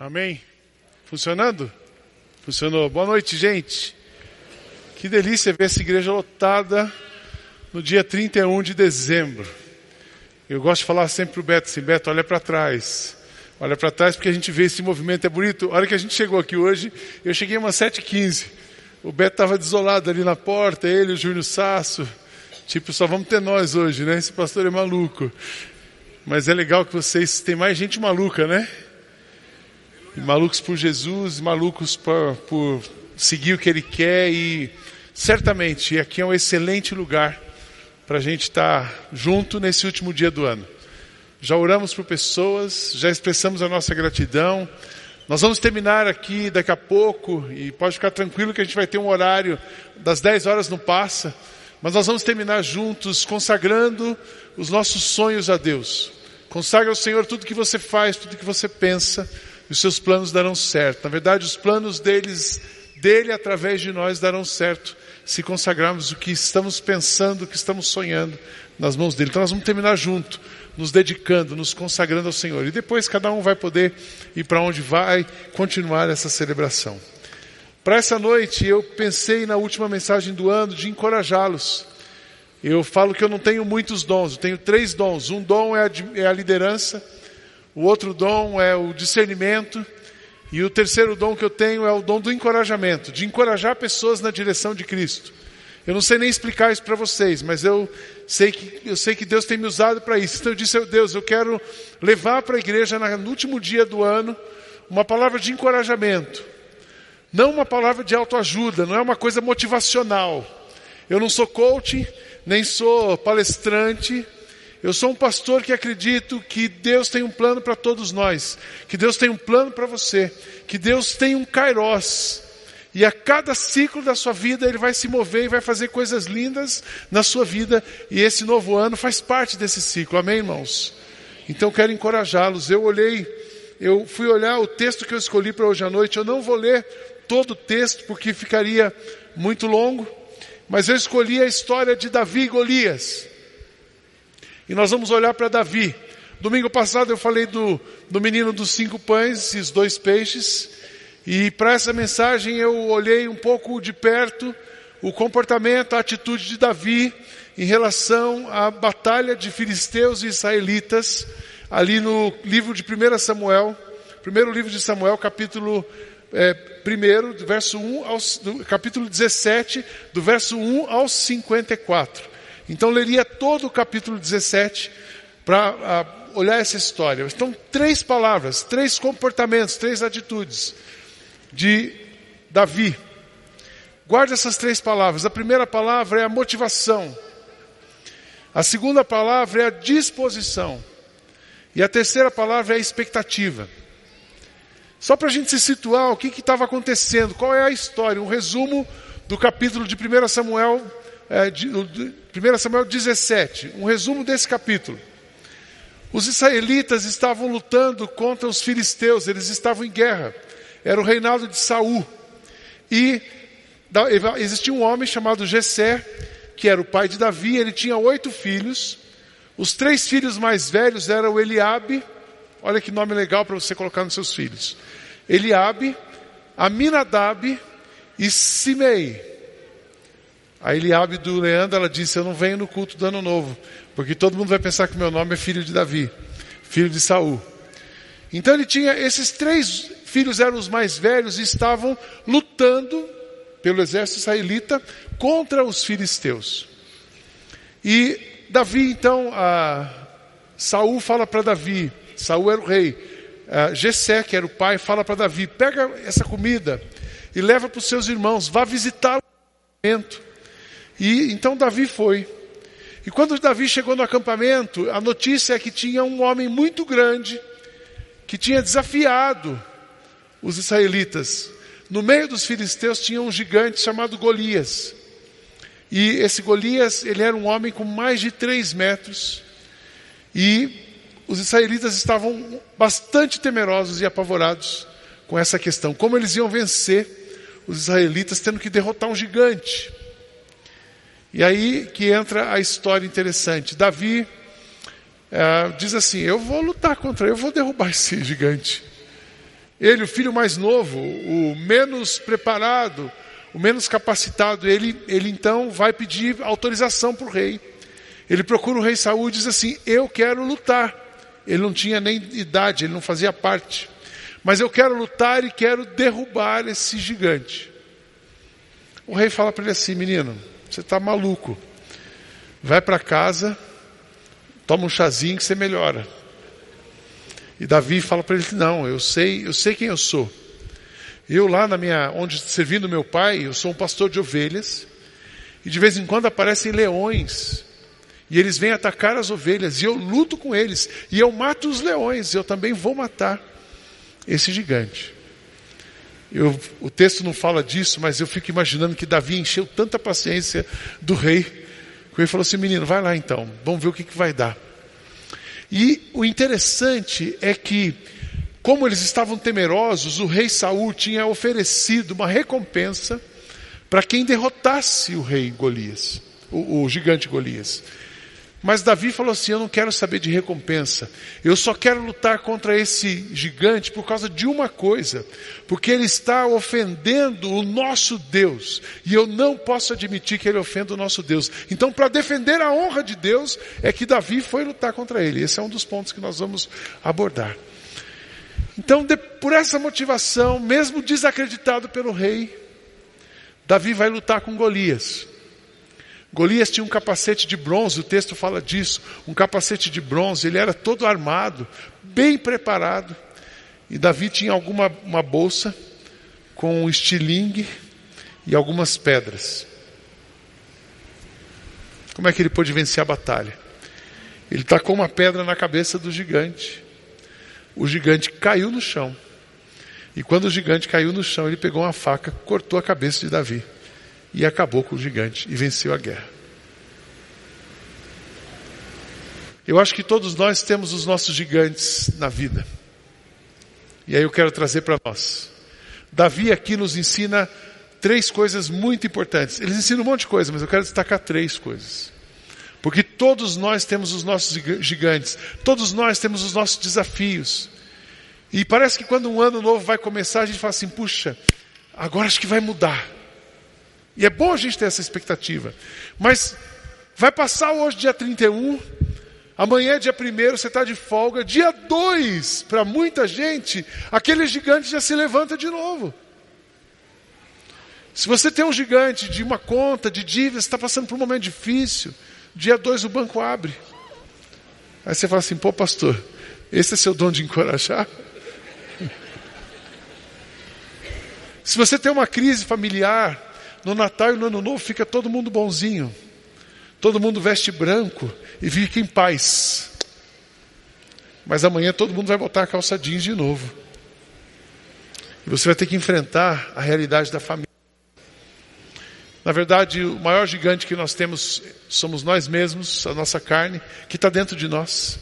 Amém? Funcionando? Funcionou. Boa noite, gente. Que delícia ver essa igreja lotada no dia 31 de dezembro. Eu gosto de falar sempre pro Beto assim, Beto, olha para trás. Olha para trás porque a gente vê esse movimento, é bonito. A hora que a gente chegou aqui hoje, eu cheguei umas 7h15. O Beto estava desolado ali na porta, ele, o Júnior Sasso. Tipo, só vamos ter nós hoje, né? Esse pastor é maluco. Mas é legal que vocês tem mais gente maluca, né? Malucos por Jesus, malucos por, por seguir o que Ele quer e certamente aqui é um excelente lugar para a gente estar tá junto nesse último dia do ano. Já oramos por pessoas, já expressamos a nossa gratidão. Nós vamos terminar aqui daqui a pouco e pode ficar tranquilo que a gente vai ter um horário das 10 horas não passa, mas nós vamos terminar juntos consagrando os nossos sonhos a Deus. Consagra ao Senhor tudo que você faz, tudo que você pensa, e os seus planos darão certo. Na verdade, os planos deles, dele através de nós darão certo se consagrarmos o que estamos pensando, o que estamos sonhando nas mãos dele. Então nós vamos terminar junto, nos dedicando, nos consagrando ao Senhor. E depois cada um vai poder ir para onde vai continuar essa celebração. Para essa noite eu pensei na última mensagem do ano de encorajá-los. Eu falo que eu não tenho muitos dons, eu tenho três dons. Um dom é a, é a liderança, o outro dom é o discernimento, e o terceiro dom que eu tenho é o dom do encorajamento, de encorajar pessoas na direção de Cristo. Eu não sei nem explicar isso para vocês, mas eu sei que eu sei que Deus tem me usado para isso. Então eu disse, Deus, eu quero levar para a igreja no último dia do ano uma palavra de encorajamento. Não uma palavra de autoajuda, não é uma coisa motivacional. Eu não sou coach, nem sou palestrante. Eu sou um pastor que acredito que Deus tem um plano para todos nós, que Deus tem um plano para você, que Deus tem um kairós. E a cada ciclo da sua vida ele vai se mover e vai fazer coisas lindas na sua vida, e esse novo ano faz parte desse ciclo. Amém, irmãos? Então quero encorajá-los. Eu olhei, eu fui olhar o texto que eu escolhi para hoje à noite. Eu não vou ler todo o texto porque ficaria muito longo. Mas eu escolhi a história de Davi e Golias. E nós vamos olhar para Davi. Domingo passado eu falei do, do menino dos cinco pães e os dois peixes. E para essa mensagem eu olhei um pouco de perto o comportamento, a atitude de Davi em relação à batalha de filisteus e israelitas, ali no livro de 1 Samuel, primeiro livro de Samuel, capítulo é, primeiro, do verso 1 ao, do capítulo 17, do verso 1 ao 54. Então leria todo o capítulo 17 para olhar essa história. Então, três palavras, três comportamentos, três atitudes de Davi. Guarde essas três palavras. A primeira palavra é a motivação. A segunda palavra é a disposição. E a terceira palavra é a expectativa. Só para a gente se situar, o que estava acontecendo, qual é a história, um resumo do capítulo de 1 Samuel, é, de, 1 Samuel 17, um resumo desse capítulo. Os israelitas estavam lutando contra os filisteus, eles estavam em guerra. Era o reinado de Saul. E existia um homem chamado Jessé, que era o pai de Davi, ele tinha oito filhos. Os três filhos mais velhos eram Eliabe, olha que nome legal para você colocar nos seus filhos. Eliabe, Aminadab e Simei. A Eliabe do Leandro, ela disse, eu não venho no culto do ano novo, porque todo mundo vai pensar que meu nome é filho de Davi, filho de Saul. Então ele tinha, esses três filhos eram os mais velhos e estavam lutando pelo exército israelita contra os filisteus. E Davi, então, Saul fala para Davi, Saul era o rei, uh, Gessé, que era o pai, fala para Davi: pega essa comida e leva para os seus irmãos, vá visitar o acampamento. E então Davi foi. E quando Davi chegou no acampamento, a notícia é que tinha um homem muito grande que tinha desafiado os israelitas. No meio dos filisteus tinha um gigante chamado Golias. E esse Golias, ele era um homem com mais de três metros. E os israelitas estavam bastante temerosos e apavorados com essa questão. Como eles iam vencer os israelitas tendo que derrotar um gigante. E aí que entra a história interessante. Davi é, diz assim: Eu vou lutar contra ele, eu vou derrubar esse gigante. Ele, o filho mais novo, o menos preparado, o menos capacitado, ele, ele então vai pedir autorização para o rei. Ele procura o rei Saul e diz assim: Eu quero lutar. Ele não tinha nem idade, ele não fazia parte. Mas eu quero lutar e quero derrubar esse gigante. O rei fala para ele assim: Menino, você está maluco. Vai para casa, toma um chazinho que você melhora. E Davi fala para ele: Não, eu sei, eu sei quem eu sou. Eu lá na minha, onde servindo meu pai, eu sou um pastor de ovelhas. E de vez em quando aparecem leões e eles vêm atacar as ovelhas, e eu luto com eles, e eu mato os leões, eu também vou matar esse gigante. Eu, o texto não fala disso, mas eu fico imaginando que Davi encheu tanta paciência do rei, que o rei falou assim: menino, vai lá então, vamos ver o que, que vai dar. E o interessante é que, como eles estavam temerosos, o rei Saul tinha oferecido uma recompensa para quem derrotasse o rei Golias, o, o gigante Golias. Mas Davi falou assim: Eu não quero saber de recompensa, eu só quero lutar contra esse gigante por causa de uma coisa, porque ele está ofendendo o nosso Deus, e eu não posso admitir que ele ofenda o nosso Deus. Então, para defender a honra de Deus, é que Davi foi lutar contra ele. Esse é um dos pontos que nós vamos abordar. Então, de, por essa motivação, mesmo desacreditado pelo rei, Davi vai lutar com Golias. Golias tinha um capacete de bronze, o texto fala disso, um capacete de bronze, ele era todo armado, bem preparado. E Davi tinha alguma uma bolsa com um estilingue e algumas pedras. Como é que ele pôde vencer a batalha? Ele tacou uma pedra na cabeça do gigante. O gigante caiu no chão. E quando o gigante caiu no chão, ele pegou uma faca, cortou a cabeça de Davi e acabou com o gigante e venceu a guerra. Eu acho que todos nós temos os nossos gigantes na vida. E aí eu quero trazer para nós. Davi aqui nos ensina três coisas muito importantes. Eles ensinam um monte de coisa, mas eu quero destacar três coisas. Porque todos nós temos os nossos gigantes, todos nós temos os nossos desafios. E parece que quando um ano novo vai começar, a gente fala assim: puxa, agora acho que vai mudar. E é bom a gente ter essa expectativa. Mas vai passar hoje, dia 31, amanhã, dia 1, você está de folga. Dia 2, para muita gente, aquele gigante já se levanta de novo. Se você tem um gigante de uma conta, de dívida, está passando por um momento difícil, dia 2 o banco abre. Aí você fala assim, pô pastor, esse é seu dom de encorajar? Se você tem uma crise familiar, no Natal e no Ano Novo fica todo mundo bonzinho. Todo mundo veste branco e fica em paz. Mas amanhã todo mundo vai botar a calça jeans de novo. E você vai ter que enfrentar a realidade da família. Na verdade, o maior gigante que nós temos somos nós mesmos, a nossa carne, que está dentro de nós.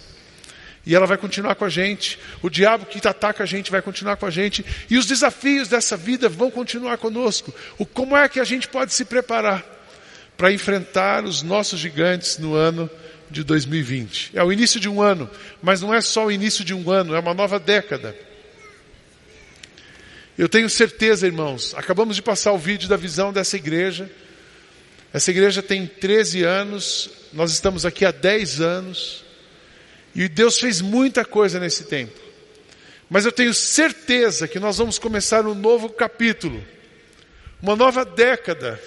E ela vai continuar com a gente. O diabo que ataca a gente vai continuar com a gente. E os desafios dessa vida vão continuar conosco. O, como é que a gente pode se preparar para enfrentar os nossos gigantes no ano de 2020? É o início de um ano, mas não é só o início de um ano, é uma nova década. Eu tenho certeza, irmãos, acabamos de passar o vídeo da visão dessa igreja. Essa igreja tem 13 anos, nós estamos aqui há 10 anos. E Deus fez muita coisa nesse tempo. Mas eu tenho certeza que nós vamos começar um novo capítulo, uma nova década,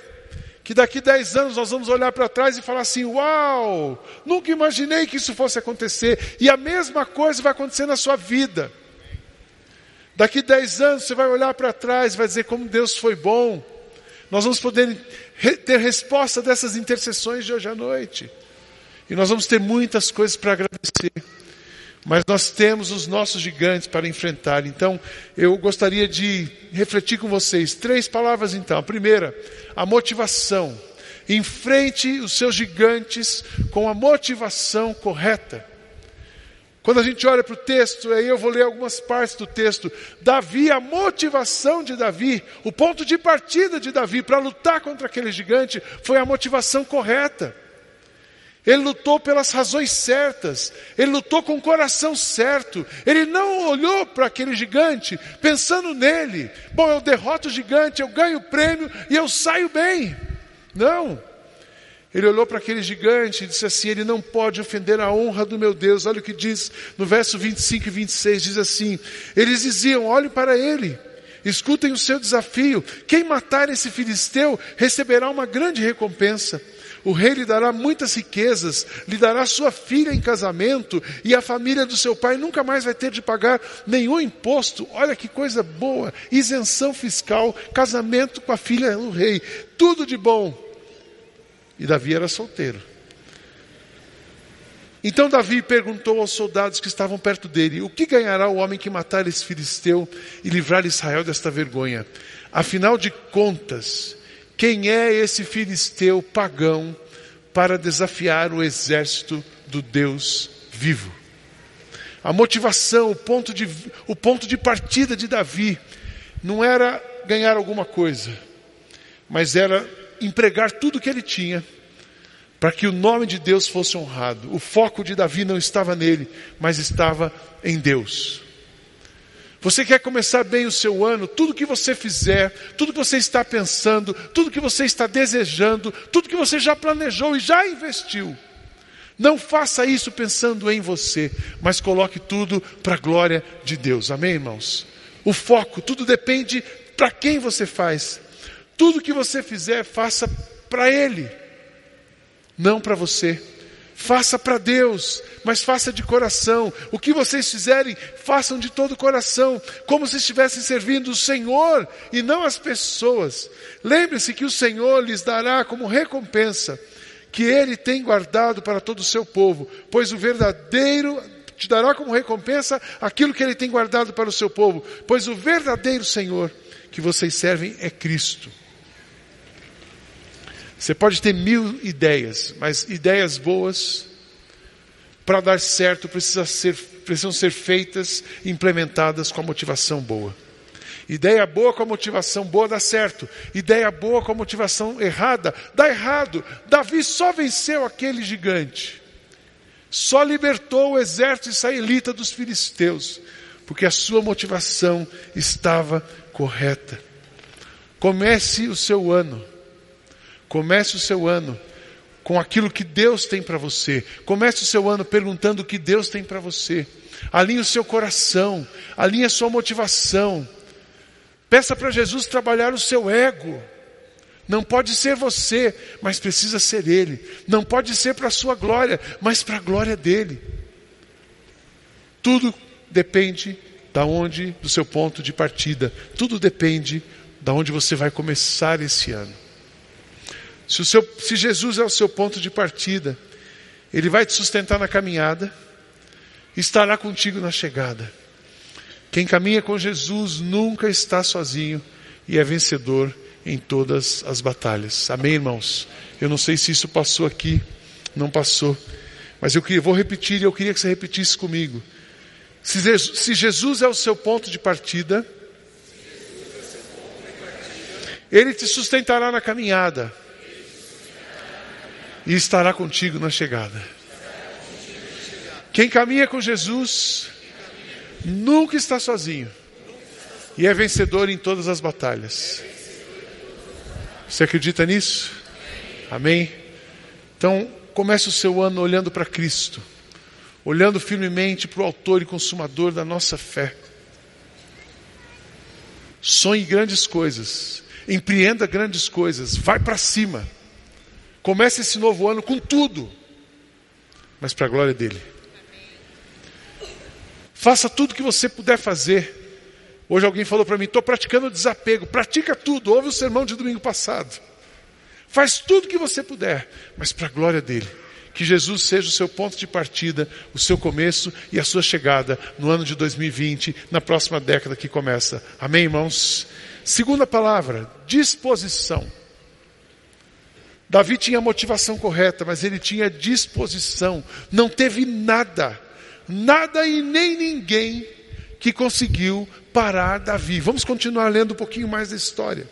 que daqui 10 anos nós vamos olhar para trás e falar assim: Uau, nunca imaginei que isso fosse acontecer. E a mesma coisa vai acontecer na sua vida. Daqui 10 anos você vai olhar para trás e vai dizer como Deus foi bom. Nós vamos poder ter resposta dessas intercessões de hoje à noite. E nós vamos ter muitas coisas para agradecer. Mas nós temos os nossos gigantes para enfrentar. Então, eu gostaria de refletir com vocês três palavras então. A primeira, a motivação. Enfrente os seus gigantes com a motivação correta. Quando a gente olha para o texto, aí eu vou ler algumas partes do texto. Davi, a motivação de Davi, o ponto de partida de Davi para lutar contra aquele gigante foi a motivação correta. Ele lutou pelas razões certas, ele lutou com o coração certo. Ele não olhou para aquele gigante pensando nele. Bom, eu derroto o gigante, eu ganho o prêmio e eu saio bem. Não. Ele olhou para aquele gigante e disse assim: Ele não pode ofender a honra do meu Deus. Olha o que diz no verso 25 e 26: diz assim: Eles diziam: Olhe para ele, escutem o seu desafio. Quem matar esse filisteu receberá uma grande recompensa. O rei lhe dará muitas riquezas, lhe dará sua filha em casamento, e a família do seu pai nunca mais vai ter de pagar nenhum imposto. Olha que coisa boa! Isenção fiscal, casamento com a filha do rei, tudo de bom. E Davi era solteiro. Então Davi perguntou aos soldados que estavam perto dele: O que ganhará o homem que matar esse filisteu e livrar Israel desta vergonha? Afinal de contas, quem é esse filisteu pagão para desafiar o exército do Deus vivo? A motivação, o ponto de, o ponto de partida de Davi não era ganhar alguma coisa, mas era empregar tudo que ele tinha para que o nome de Deus fosse honrado. O foco de Davi não estava nele, mas estava em Deus. Você quer começar bem o seu ano, tudo que você fizer, tudo que você está pensando, tudo que você está desejando, tudo que você já planejou e já investiu. Não faça isso pensando em você, mas coloque tudo para a glória de Deus. Amém, irmãos? O foco, tudo depende para quem você faz. Tudo que você fizer, faça para Ele, não para você. Faça para Deus, mas faça de coração. O que vocês fizerem, façam de todo o coração, como se estivessem servindo o Senhor e não as pessoas. Lembre-se que o Senhor lhes dará como recompensa que Ele tem guardado para todo o seu povo, pois o verdadeiro te dará como recompensa aquilo que Ele tem guardado para o seu povo, pois o verdadeiro Senhor que vocês servem é Cristo. Você pode ter mil ideias, mas ideias boas, para dar certo, precisa ser, precisam ser feitas e implementadas com a motivação boa. Ideia boa com a motivação boa dá certo. Ideia boa com a motivação errada dá errado. Davi só venceu aquele gigante. Só libertou o exército israelita dos filisteus, porque a sua motivação estava correta. Comece o seu ano Comece o seu ano com aquilo que Deus tem para você. Comece o seu ano perguntando o que Deus tem para você. Alinhe o seu coração, alinhe a sua motivação. Peça para Jesus trabalhar o seu ego. Não pode ser você, mas precisa ser Ele. Não pode ser para a sua glória, mas para a glória dele. Tudo depende da onde, do seu ponto de partida. Tudo depende da onde você vai começar esse ano. Se, seu, se Jesus é o seu ponto de partida, Ele vai te sustentar na caminhada, estará contigo na chegada. Quem caminha com Jesus nunca está sozinho e é vencedor em todas as batalhas. Amém, irmãos? Eu não sei se isso passou aqui, não passou, mas eu vou repetir e eu queria que você repetisse comigo. Se Jesus é o seu ponto de partida, Ele te sustentará na caminhada e estará contigo na chegada. Quem caminha com Jesus nunca está sozinho e é vencedor em todas as batalhas. Você acredita nisso? Amém? Então, comece o seu ano olhando para Cristo, olhando firmemente para o Autor e Consumador da nossa fé. Sonhe grandes coisas, empreenda grandes coisas, vai para cima. Comece esse novo ano com tudo, mas para a glória dele. Faça tudo que você puder fazer. Hoje alguém falou para mim: estou praticando desapego. Pratica tudo. Ouve o sermão de domingo passado. Faz tudo que você puder, mas para a glória dele. Que Jesus seja o seu ponto de partida, o seu começo e a sua chegada no ano de 2020, na próxima década que começa. Amém, irmãos? Segunda palavra: disposição. Davi tinha a motivação correta, mas ele tinha disposição. Não teve nada, nada e nem ninguém que conseguiu parar Davi. Vamos continuar lendo um pouquinho mais da história.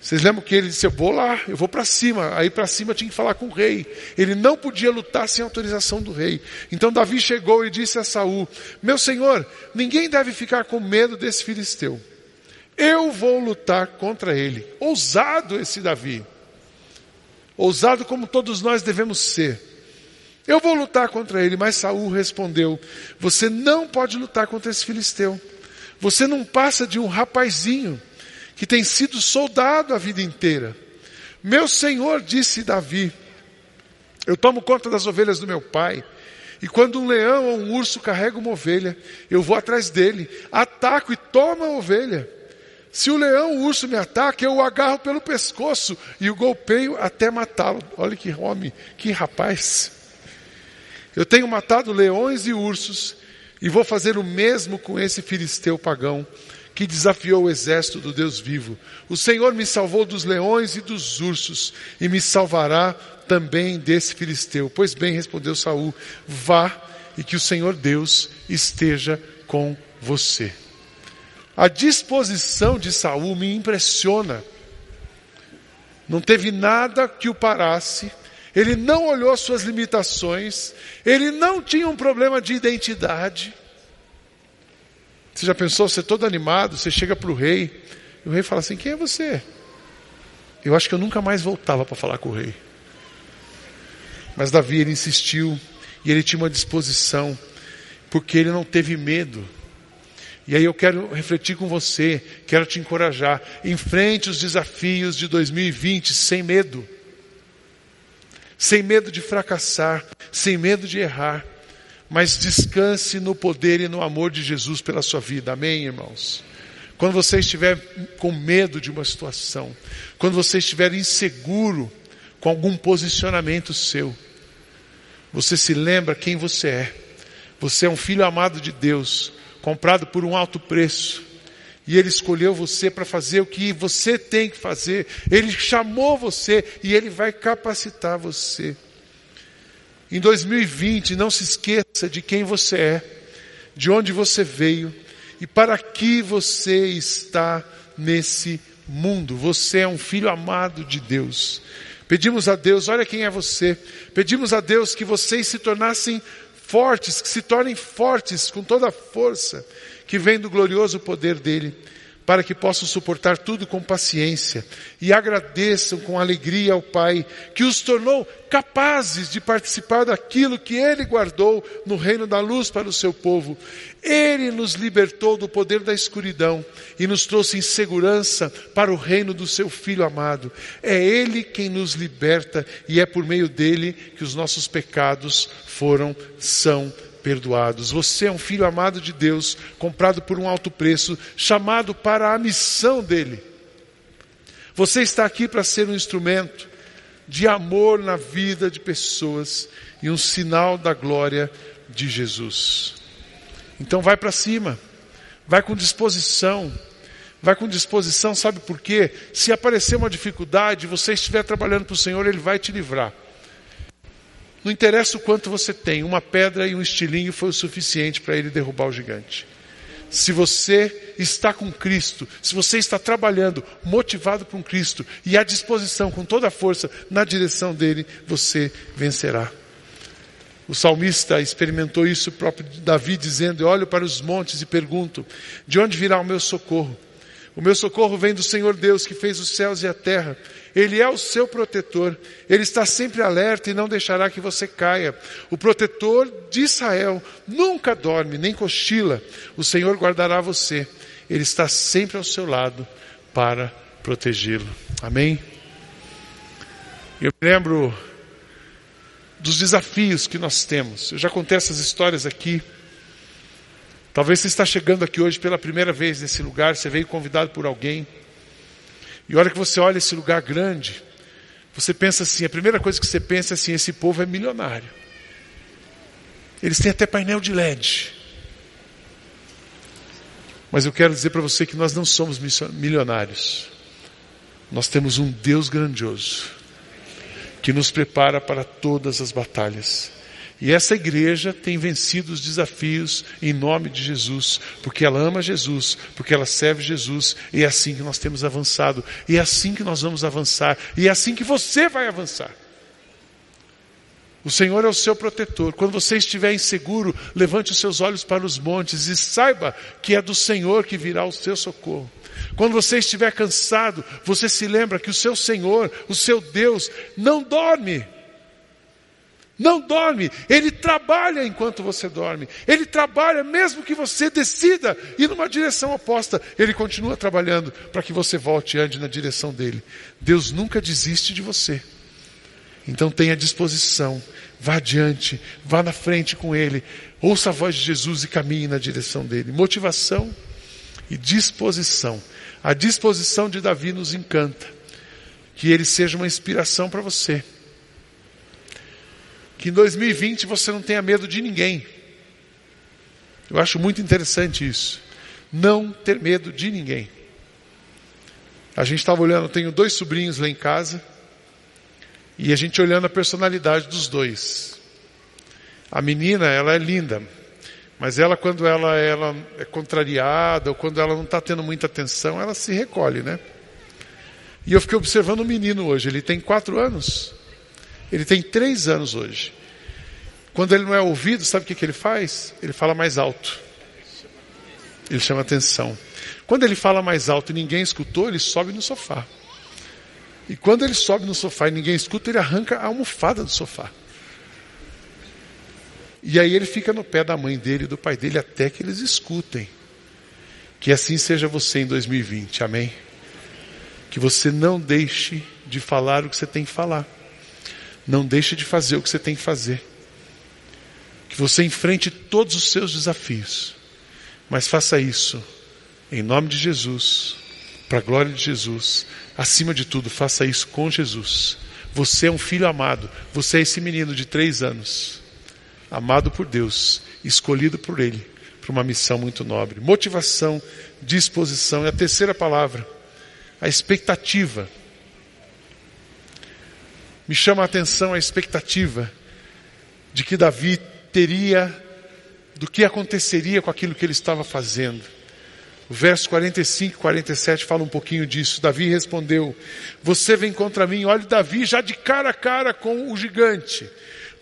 Vocês lembram que ele disse: Eu vou lá, eu vou para cima. Aí para cima tinha que falar com o rei. Ele não podia lutar sem autorização do rei. Então Davi chegou e disse a Saul: Meu senhor, ninguém deve ficar com medo desse filisteu. Eu vou lutar contra ele. Ousado esse Davi. Ousado como todos nós devemos ser. Eu vou lutar contra ele, mas Saul respondeu: Você não pode lutar contra esse filisteu. Você não passa de um rapazinho que tem sido soldado a vida inteira. Meu senhor, disse Davi, eu tomo conta das ovelhas do meu pai. E quando um leão ou um urso carrega uma ovelha, eu vou atrás dele, ataco e tomo a ovelha. Se o leão o urso me ataca, eu o agarro pelo pescoço e o golpeio até matá-lo. Olha que homem, que rapaz. Eu tenho matado leões e ursos e vou fazer o mesmo com esse filisteu pagão que desafiou o exército do Deus vivo. O Senhor me salvou dos leões e dos ursos e me salvará também desse filisteu. Pois bem, respondeu Saul: Vá e que o Senhor Deus esteja com você. A disposição de Saul me impressiona. Não teve nada que o parasse. Ele não olhou suas limitações. Ele não tinha um problema de identidade. Você já pensou, você é todo animado, você chega para o rei, e o rei fala assim: Quem é você? Eu acho que eu nunca mais voltava para falar com o rei. Mas Davi, ele insistiu, e ele tinha uma disposição, porque ele não teve medo. E aí eu quero refletir com você, quero te encorajar. Enfrente os desafios de 2020 sem medo. Sem medo de fracassar, sem medo de errar mas descanse no poder e no amor de Jesus pela sua vida. Amém, irmãos? Quando você estiver com medo de uma situação, quando você estiver inseguro com algum posicionamento seu, você se lembra quem você é. Você é um filho amado de Deus, comprado por um alto preço. E Ele escolheu você para fazer o que você tem que fazer. Ele chamou você e Ele vai capacitar você. Em 2020, não se esqueça de quem você é, de onde você veio e para que você está nesse mundo. Você é um filho amado de Deus. Pedimos a Deus, olha quem é você. Pedimos a Deus que vocês se tornassem fortes, que se tornem fortes com toda a força que vem do glorioso poder dele para que possam suportar tudo com paciência e agradeçam com alegria ao Pai, que os tornou capazes de participar daquilo que Ele guardou no reino da luz para o seu povo. Ele nos libertou do poder da escuridão e nos trouxe em segurança para o reino do seu Filho amado. É Ele quem nos liberta e é por meio dele que os nossos pecados foram, são perdoados. Você é um filho amado de Deus, comprado por um alto preço, chamado para a missão dele. Você está aqui para ser um instrumento de amor na vida de pessoas e um sinal da glória de Jesus. Então vai para cima, vai com disposição, vai com disposição, sabe por quê? Se aparecer uma dificuldade, você estiver trabalhando para o Senhor, Ele vai te livrar. Não interessa o quanto você tem, uma pedra e um estilinho foi o suficiente para ele derrubar o gigante. Se você está com Cristo, se você está trabalhando, motivado por Cristo e à disposição, com toda a força, na direção dele, você vencerá. O salmista experimentou isso, próprio Davi, dizendo: olho para os montes e pergunto: De onde virá o meu socorro? O meu socorro vem do Senhor Deus que fez os céus e a terra. Ele é o seu protetor. Ele está sempre alerta e não deixará que você caia. O protetor de Israel nunca dorme nem cochila. O Senhor guardará você. Ele está sempre ao seu lado para protegê-lo. Amém? Eu me lembro dos desafios que nós temos. Eu já contei essas histórias aqui. Talvez você está chegando aqui hoje pela primeira vez nesse lugar, você veio convidado por alguém. E a hora que você olha esse lugar grande, você pensa assim, a primeira coisa que você pensa é assim, esse povo é milionário. Eles têm até painel de LED. Mas eu quero dizer para você que nós não somos milionários. Nós temos um Deus grandioso que nos prepara para todas as batalhas E essa igreja tem vencido os desafios em nome de Jesus, porque ela ama Jesus, porque ela serve Jesus, e é assim que nós temos avançado, e é assim que nós vamos avançar, e é assim que você vai avançar. O Senhor é o seu protetor. Quando você estiver inseguro, levante os seus olhos para os montes e saiba que é do Senhor que virá o seu socorro. Quando você estiver cansado, você se lembra que o seu Senhor, o seu Deus, não dorme. Não dorme, ele trabalha enquanto você dorme. Ele trabalha mesmo que você decida ir numa direção oposta, ele continua trabalhando para que você volte e ande na direção dele. Deus nunca desiste de você. Então tenha disposição, vá adiante, vá na frente com ele, ouça a voz de Jesus e caminhe na direção dele. Motivação e disposição. A disposição de Davi nos encanta. Que ele seja uma inspiração para você que em 2020 você não tenha medo de ninguém. Eu acho muito interessante isso. Não ter medo de ninguém. A gente estava olhando, eu tenho dois sobrinhos lá em casa, e a gente olhando a personalidade dos dois. A menina, ela é linda, mas ela, quando ela, ela é contrariada, ou quando ela não está tendo muita atenção, ela se recolhe, né? E eu fiquei observando o menino hoje, ele tem quatro anos. Ele tem três anos hoje. Quando ele não é ouvido, sabe o que, que ele faz? Ele fala mais alto. Ele chama atenção. Quando ele fala mais alto e ninguém escutou, ele sobe no sofá. E quando ele sobe no sofá e ninguém escuta, ele arranca a almofada do sofá. E aí ele fica no pé da mãe dele e do pai dele até que eles escutem. Que assim seja você em 2020, amém? Que você não deixe de falar o que você tem que falar. Não deixe de fazer o que você tem que fazer. Que você enfrente todos os seus desafios. Mas faça isso em nome de Jesus, para a glória de Jesus. Acima de tudo, faça isso com Jesus. Você é um filho amado. Você é esse menino de três anos, amado por Deus, escolhido por Ele para uma missão muito nobre. Motivação, disposição. E a terceira palavra, a expectativa. Me chama a atenção a expectativa de que Davi teria, do que aconteceria com aquilo que ele estava fazendo. O verso 45 e 47 fala um pouquinho disso. Davi respondeu: Você vem contra mim, olha Davi já de cara a cara com o gigante.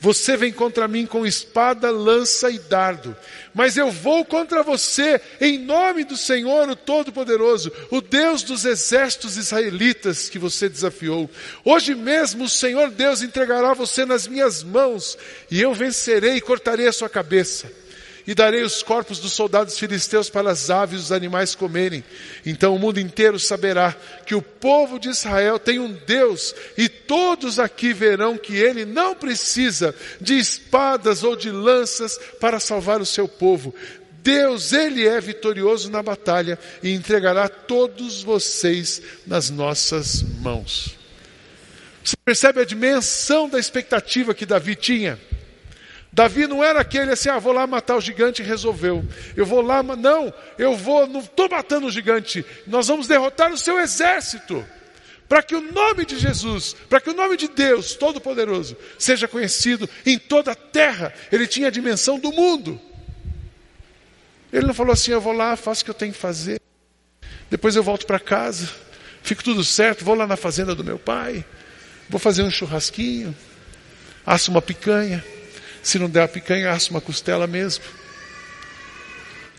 Você vem contra mim com espada, lança e dardo. Mas eu vou contra você em nome do Senhor, o Todo-Poderoso, o Deus dos exércitos israelitas que você desafiou. Hoje mesmo o Senhor Deus entregará você nas minhas mãos, e eu vencerei e cortarei a sua cabeça e darei os corpos dos soldados filisteus para as aves e os animais comerem. Então o mundo inteiro saberá que o povo de Israel tem um Deus, e todos aqui verão que ele não precisa de espadas ou de lanças para salvar o seu povo. Deus, Ele é vitorioso na batalha e entregará todos vocês nas nossas mãos. Você percebe a dimensão da expectativa que Davi tinha? Davi não era aquele assim, ah, vou lá matar o gigante e resolveu. Eu vou lá, não, eu vou, não estou matando o gigante, nós vamos derrotar o seu exército. Para que o nome de Jesus, para que o nome de Deus Todo-Poderoso seja conhecido em toda a terra. Ele tinha a dimensão do mundo. Ele não falou assim, eu vou lá, faço o que eu tenho que fazer. Depois eu volto para casa, fico tudo certo, vou lá na fazenda do meu pai, vou fazer um churrasquinho, asso uma picanha. Se não der a picanha, assa uma costela mesmo.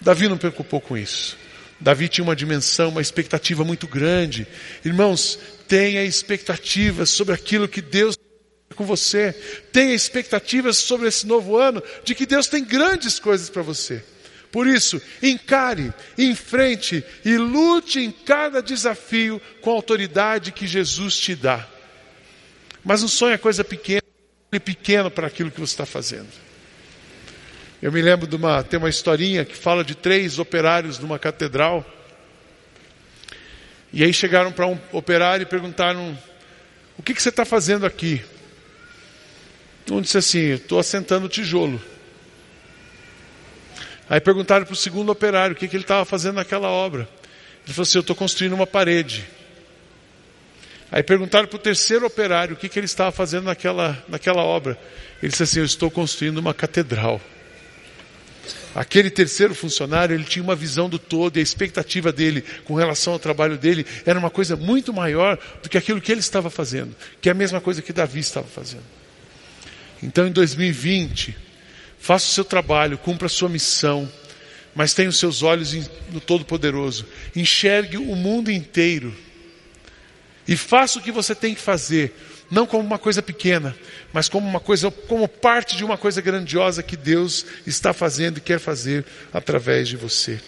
Davi não preocupou com isso. Davi tinha uma dimensão, uma expectativa muito grande. Irmãos, tenha expectativas sobre aquilo que Deus tem com você. Tenha expectativas sobre esse novo ano, de que Deus tem grandes coisas para você. Por isso, encare, enfrente e lute em cada desafio com a autoridade que Jesus te dá. Mas não sonha coisa pequena pequeno para aquilo que você está fazendo. Eu me lembro de uma, tem uma historinha que fala de três operários numa catedral. E aí chegaram para um operário e perguntaram: O que, que você está fazendo aqui? Um disse assim: Estou assentando tijolo. Aí perguntaram para o segundo operário o que, que ele estava fazendo naquela obra. Ele falou assim: Eu estou construindo uma parede. Aí perguntaram para o terceiro operário o que, que ele estava fazendo naquela, naquela obra. Ele disse assim: Eu estou construindo uma catedral. Aquele terceiro funcionário, ele tinha uma visão do todo e a expectativa dele com relação ao trabalho dele era uma coisa muito maior do que aquilo que ele estava fazendo, que é a mesma coisa que Davi estava fazendo. Então, em 2020, faça o seu trabalho, cumpra a sua missão, mas tenha os seus olhos no Todo-Poderoso. Enxergue o mundo inteiro e faça o que você tem que fazer não como uma coisa pequena, mas como uma coisa, como parte de uma coisa grandiosa que Deus está fazendo e quer fazer através de você.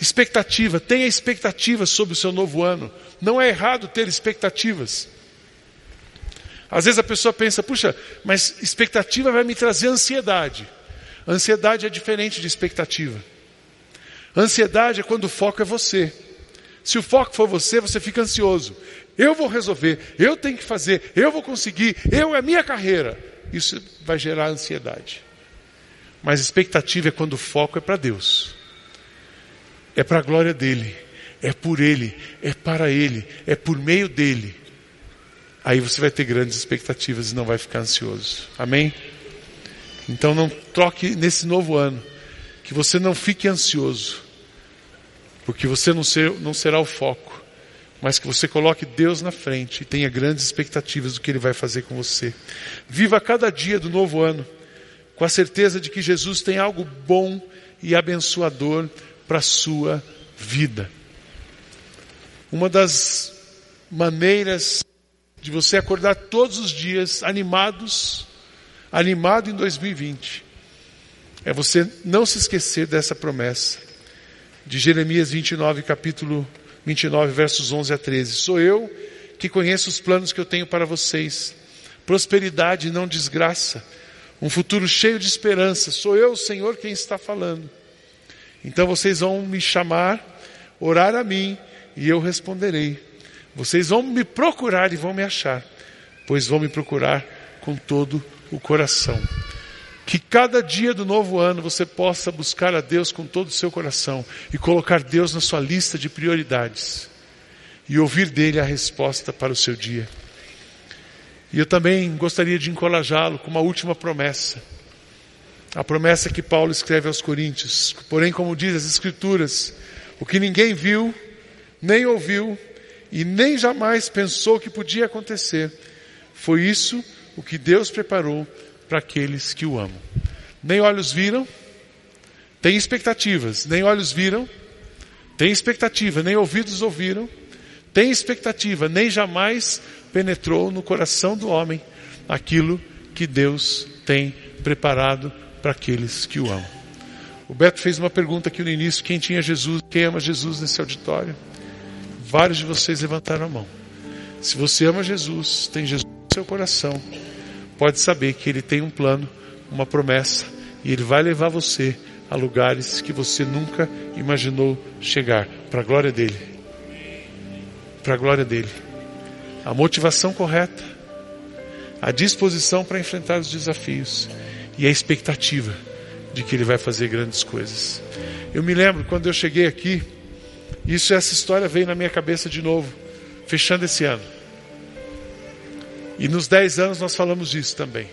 Expectativa, tenha expectativas sobre o seu novo ano. Não é errado ter expectativas. Às vezes a pessoa pensa, puxa, mas expectativa vai me trazer ansiedade. Ansiedade é diferente de expectativa. Ansiedade é quando o foco é você. Se o foco for você, você fica ansioso. Eu vou resolver, eu tenho que fazer, eu vou conseguir, eu é minha carreira. Isso vai gerar ansiedade. Mas expectativa é quando o foco é para Deus. É para a glória dele, é por ele, é para ele, é por meio dele. Aí você vai ter grandes expectativas e não vai ficar ansioso. Amém? Então não troque nesse novo ano, que você não fique ansioso, porque você não, ser, não será o foco mas que você coloque Deus na frente e tenha grandes expectativas do que Ele vai fazer com você. Viva cada dia do novo ano com a certeza de que Jesus tem algo bom e abençoador para a sua vida. Uma das maneiras de você acordar todos os dias animados, animado em 2020, é você não se esquecer dessa promessa de Jeremias 29, capítulo 29, versos 11 a 13. Sou eu que conheço os planos que eu tenho para vocês. Prosperidade e não desgraça. Um futuro cheio de esperança. Sou eu, Senhor, quem está falando. Então vocês vão me chamar, orar a mim, e eu responderei. Vocês vão me procurar e vão me achar, pois vão me procurar com todo o coração. Que cada dia do novo ano você possa buscar a Deus com todo o seu coração e colocar Deus na sua lista de prioridades e ouvir dele a resposta para o seu dia. E eu também gostaria de encorajá-lo com uma última promessa. A promessa que Paulo escreve aos Coríntios. Porém, como diz as Escrituras, o que ninguém viu, nem ouviu e nem jamais pensou que podia acontecer, foi isso o que Deus preparou para aqueles que o amam. Nem olhos viram, tem expectativas, nem olhos viram, tem expectativa, nem ouvidos ouviram, tem expectativa, nem jamais penetrou no coração do homem aquilo que Deus tem preparado para aqueles que o amam. O Beto fez uma pergunta aqui no início: quem tinha Jesus, quem ama Jesus nesse auditório? Vários de vocês levantaram a mão. Se você ama Jesus, tem Jesus no seu coração, pode saber que Ele tem um plano, uma promessa, e Ele vai levar você a lugares que você nunca imaginou chegar, para a glória dEle. Para a glória dEle. A motivação correta, a disposição para enfrentar os desafios e a expectativa de que Ele vai fazer grandes coisas. Eu me lembro quando eu cheguei aqui, isso, essa história veio na minha cabeça de novo, fechando esse ano. E nos dez anos nós falamos disso também.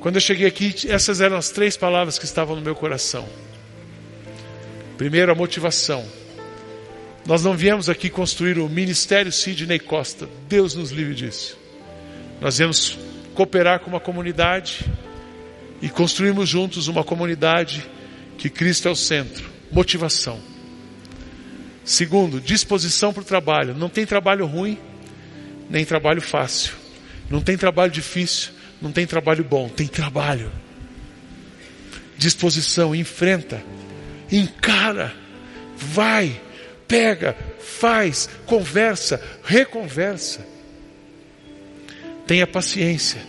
Quando eu cheguei aqui, essas eram as três palavras que estavam no meu coração. Primeiro, a motivação. Nós não viemos aqui construir o Ministério Sidney Costa. Deus nos livre disso. Nós viemos cooperar com uma comunidade e construirmos juntos uma comunidade que Cristo é o centro. Motivação. Segundo, disposição para o trabalho. Não tem trabalho ruim nem trabalho fácil. Não tem trabalho difícil, não tem trabalho bom, tem trabalho. Disposição, enfrenta, encara, vai, pega, faz, conversa, reconversa. Tenha paciência,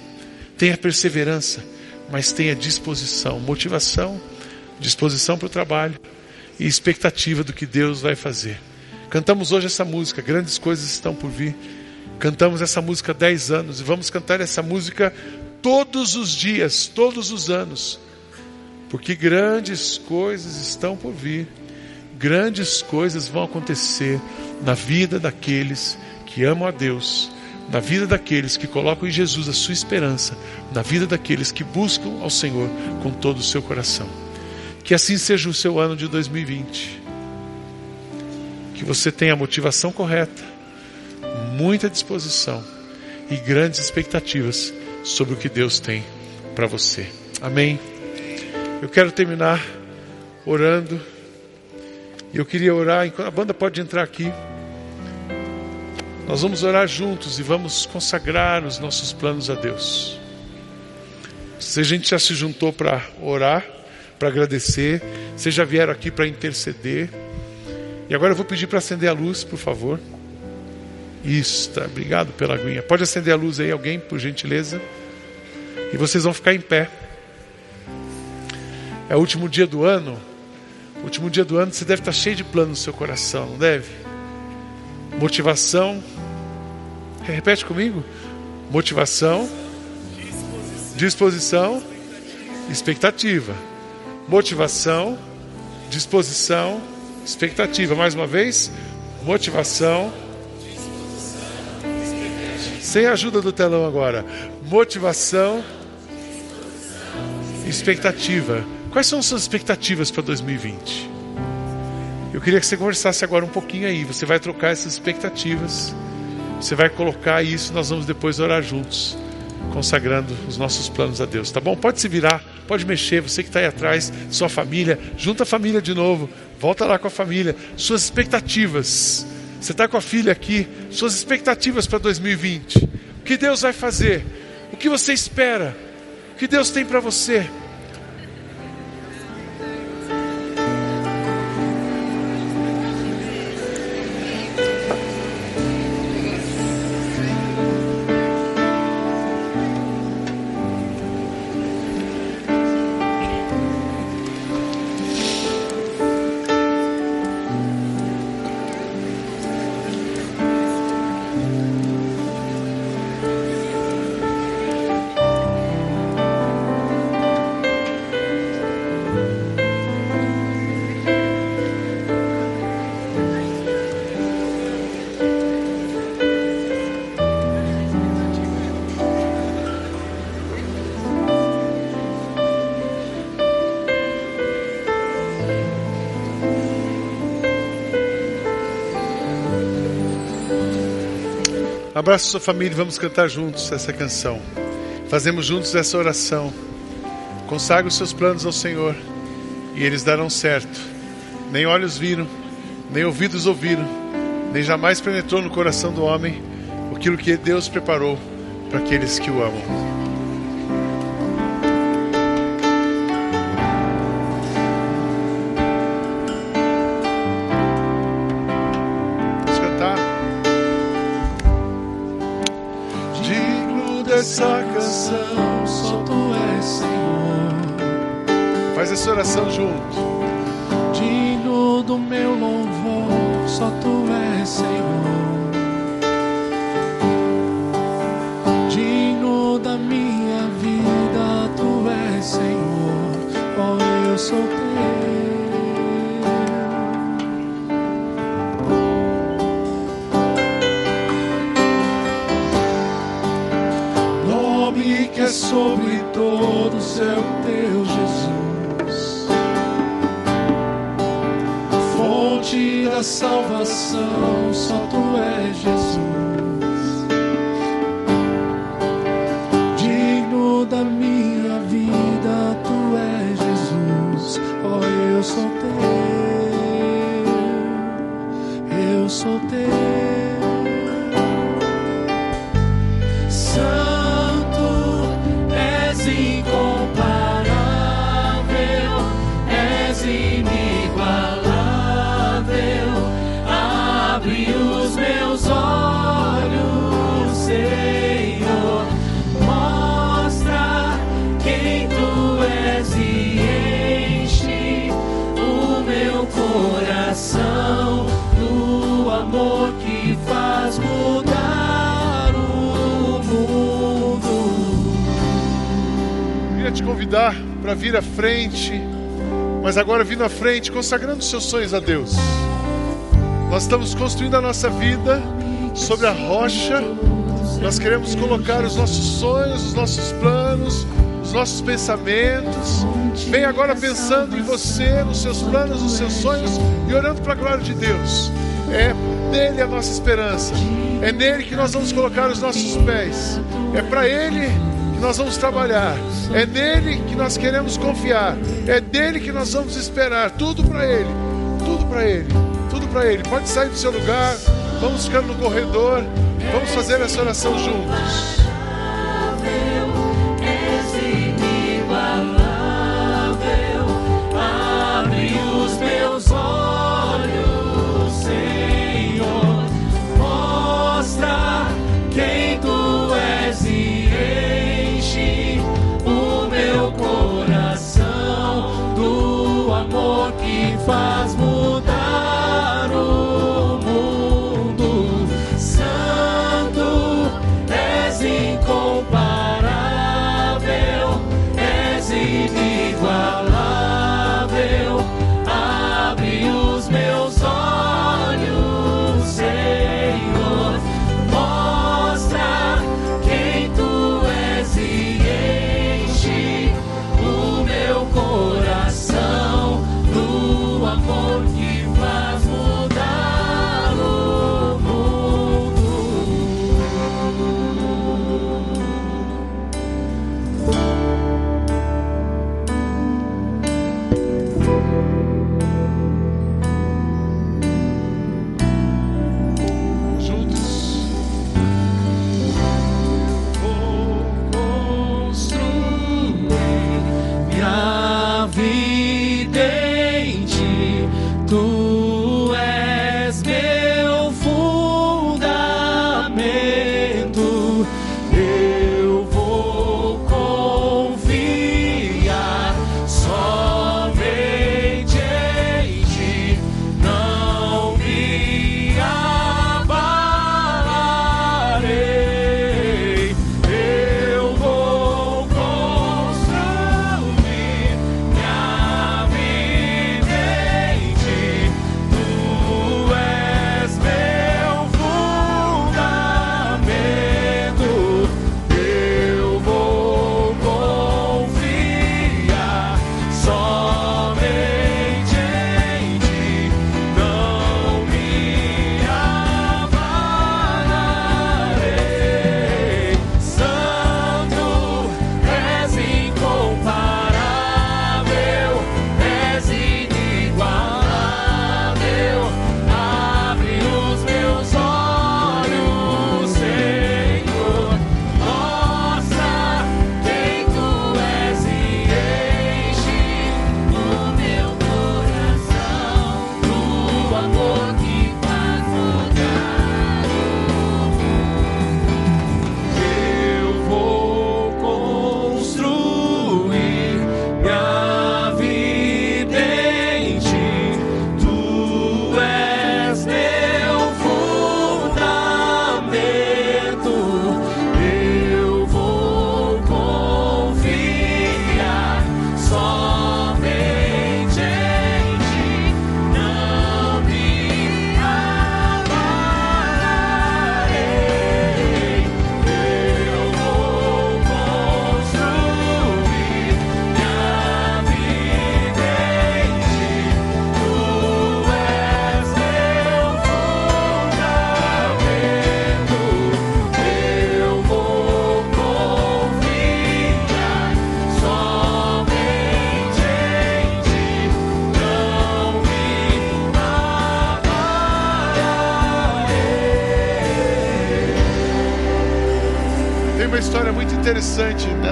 tenha perseverança, mas tenha disposição, motivação, disposição para o trabalho e expectativa do que Deus vai fazer. Cantamos hoje essa música, grandes coisas estão por vir. Cantamos essa música há 10 anos e vamos cantar essa música todos os dias, todos os anos, porque grandes coisas estão por vir, grandes coisas vão acontecer na vida daqueles que amam a Deus, na vida daqueles que colocam em Jesus a sua esperança, na vida daqueles que buscam ao Senhor com todo o seu coração. Que assim seja o seu ano de 2020. Que você tenha a motivação correta, muita disposição e grandes expectativas sobre o que Deus tem para você. Amém. Eu quero terminar orando. E eu queria orar, a banda pode entrar aqui. Nós vamos orar juntos e vamos consagrar os nossos planos a Deus. Se a gente já se juntou para orar, para agradecer, vocês já vieram aqui para interceder. E agora eu vou pedir para acender a luz, por favor. Isso, tá. Obrigado pela aguinha. Pode acender a luz aí, alguém, por gentileza. E vocês vão ficar em pé. É o último dia do ano. O último dia do ano você deve estar cheio de planos no seu coração, não deve? Motivação. Repete comigo. Motivação. Disposição. Expectativa. Motivação. Disposição. Expectativa. Mais uma vez. Motivação. Sem a ajuda do telão agora. Motivação. Expectativa. Quais são as suas expectativas para 2020? Eu queria que você conversasse agora um pouquinho aí. Você vai trocar essas expectativas. Você vai colocar isso. Nós vamos depois orar juntos, consagrando os nossos planos a Deus. Tá bom? Pode se virar, pode mexer. Você que está aí atrás, sua família, junta a família de novo. Volta lá com a família. Suas expectativas. Você está com a filha aqui. Suas expectativas para 2020. O que Deus vai fazer? O que você espera? O que Deus tem para você? Abraça sua família e vamos cantar juntos essa canção. Fazemos juntos essa oração. Consagra os seus planos ao Senhor e eles darão certo. Nem olhos viram, nem ouvidos ouviram, nem jamais penetrou no coração do homem aquilo que Deus preparou para aqueles que o amam. Essa canção, só tu és Senhor. Faz essa oração junto. Digno do meu louvor, só tu és Senhor. Digno da minha vida, tu és Senhor. Oh, eu sou sobre todos é o teu Jesus, fonte da salvação, só tu és Jesus, te convidar para vir à frente, mas agora vindo à frente, consagrando seus sonhos a Deus. Nós estamos construindo a nossa vida sobre a rocha. Nós queremos colocar os nossos sonhos, os nossos planos, os nossos pensamentos. Vem agora pensando em você, nos seus planos, nos seus sonhos e orando para a glória de Deus. É nele a nossa esperança. É nele que nós vamos colocar os nossos pés. É para ele nós vamos trabalhar. É nele que nós queremos confiar. É dele que nós vamos esperar. Tudo para ele. Tudo para ele. Tudo para ele. Pode sair do seu lugar. Vamos ficar no corredor. Vamos fazer essa oração juntos. Interessante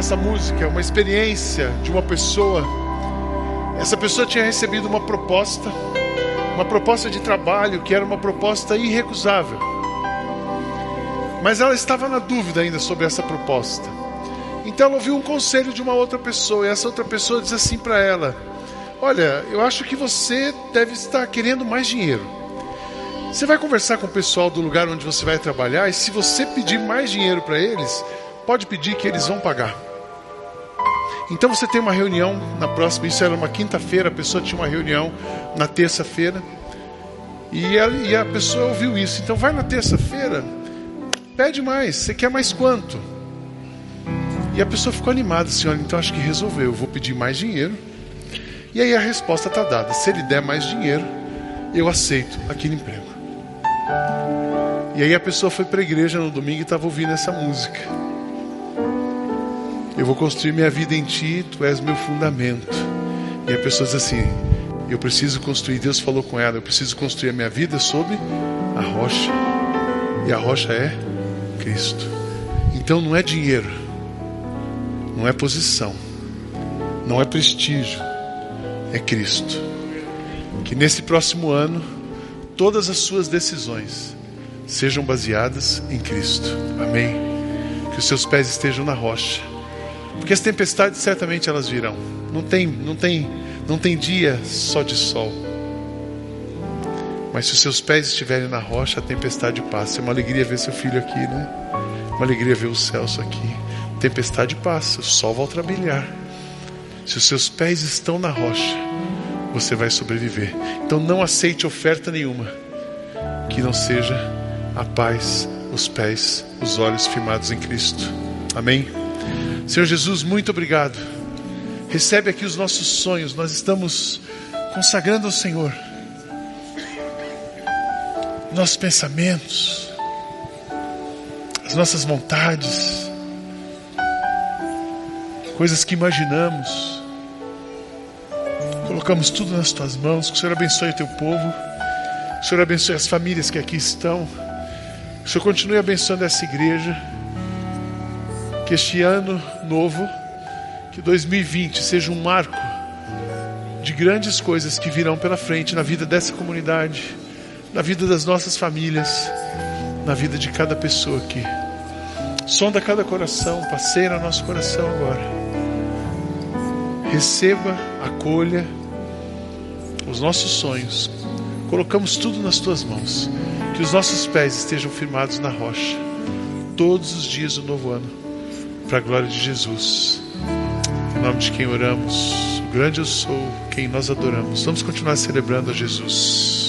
nessa música, uma experiência de uma pessoa. Essa pessoa tinha recebido uma proposta, uma proposta de trabalho que era uma proposta irrecusável. Mas ela estava na dúvida ainda sobre essa proposta. Então ela ouviu um conselho de uma outra pessoa, e essa outra pessoa diz assim para ela: Olha, eu acho que você deve estar querendo mais dinheiro. Você vai conversar com o pessoal do lugar onde você vai trabalhar, e se você pedir mais dinheiro para eles, pode pedir que eles vão pagar. Então você tem uma reunião na próxima, isso era uma quinta-feira, a pessoa tinha uma reunião na terça-feira. E a, e a pessoa ouviu isso. Então vai na terça-feira, pede mais. Você quer mais quanto? E a pessoa ficou animada, assim, olha, então acho que resolveu, eu vou pedir mais dinheiro. E aí a resposta está dada. Se ele der mais dinheiro, eu aceito aquele emprego. E aí a pessoa foi para a igreja no domingo e estava ouvindo essa música. Eu vou construir minha vida em ti, tu és meu fundamento. E a pessoa diz assim: Eu preciso construir, Deus falou com ela, eu preciso construir a minha vida sobre a rocha. E a rocha é Cristo. Então não é dinheiro, não é posição, não é prestígio, é Cristo. Que nesse próximo ano, todas as suas decisões sejam baseadas em Cristo. Amém. Que os seus pés estejam na rocha. Porque as tempestades certamente elas virão. Não tem, não tem, não tem dia só de sol. Mas se os seus pés estiverem na rocha, a tempestade passa. É uma alegria ver seu filho aqui, né? Uma alegria ver o Celso aqui. Tempestade passa, o sol volta a brilhar. Se os seus pés estão na rocha, você vai sobreviver. Então não aceite oferta nenhuma que não seja a paz, os pés, os olhos firmados em Cristo. Amém. Senhor Jesus, muito obrigado. Recebe aqui os nossos sonhos, nós estamos consagrando ao Senhor nossos pensamentos, as nossas vontades, coisas que imaginamos. Colocamos tudo nas tuas mãos. Que o Senhor abençoe o teu povo. Que o Senhor abençoe as famílias que aqui estão. Que o Senhor continue abençoando essa igreja. Que este ano novo, que 2020 seja um marco de grandes coisas que virão pela frente na vida dessa comunidade, na vida das nossas famílias, na vida de cada pessoa aqui. Sonda cada coração, passeia no nosso coração agora. Receba, acolha os nossos sonhos. Colocamos tudo nas tuas mãos. Que os nossos pés estejam firmados na rocha todos os dias do novo ano, para a glória de Jesus. Em nome de quem oramos, o grande eu sou, quem nós adoramos. Vamos continuar celebrando a Jesus.